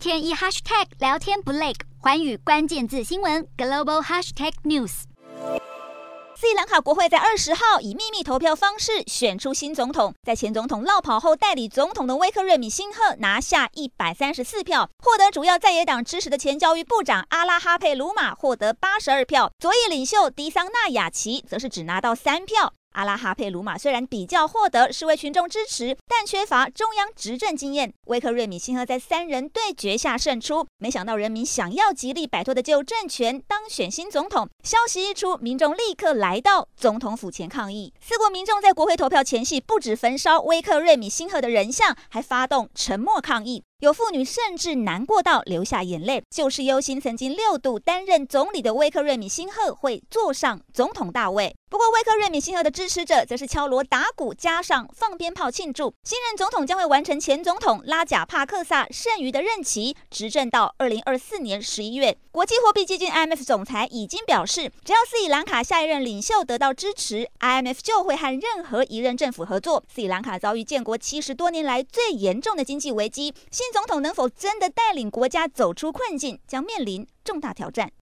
天一 hashtag 聊天不累，寰宇关键字新闻 global hashtag news。斯里兰卡国会在二十号以秘密投票方式选出新总统，在前总统落跑后，代理总统的威克瑞米辛赫拿下一百三十四票，获得主要在野党支持的前教育部长阿拉哈佩鲁马获得八十二票，左翼领袖迪桑纳雅琪则是只拿到三票。阿拉哈佩鲁马虽然比较获得示威群众支持，但缺乏中央执政经验。威克瑞米辛赫在三人对决下胜出，没想到人民想要极力摆脱的旧政权当选新总统。消息一出，民众立刻来到总统府前抗议。四国民众在国会投票前夕，不止焚烧威克瑞米辛赫的人像，还发动沉默抗议。有妇女甚至难过到流下眼泪，就是忧心曾经六度担任总理的威克瑞米辛赫会坐上总统大位。不过，威克瑞米辛赫的支持者则是敲锣打鼓，加上放鞭炮庆祝。新任总统将会完成前总统拉贾帕克萨剩余的任期，执政到二零二四年十一月。国际货币基金 IMF 总裁已经表示，只要斯里兰卡下一任领袖得到支持，IMF 就会和任何一任政府合作。斯里兰卡遭遇建国七十多年来最严重的经济危机，新总统能否真的带领国家走出困境，将面临重大挑战。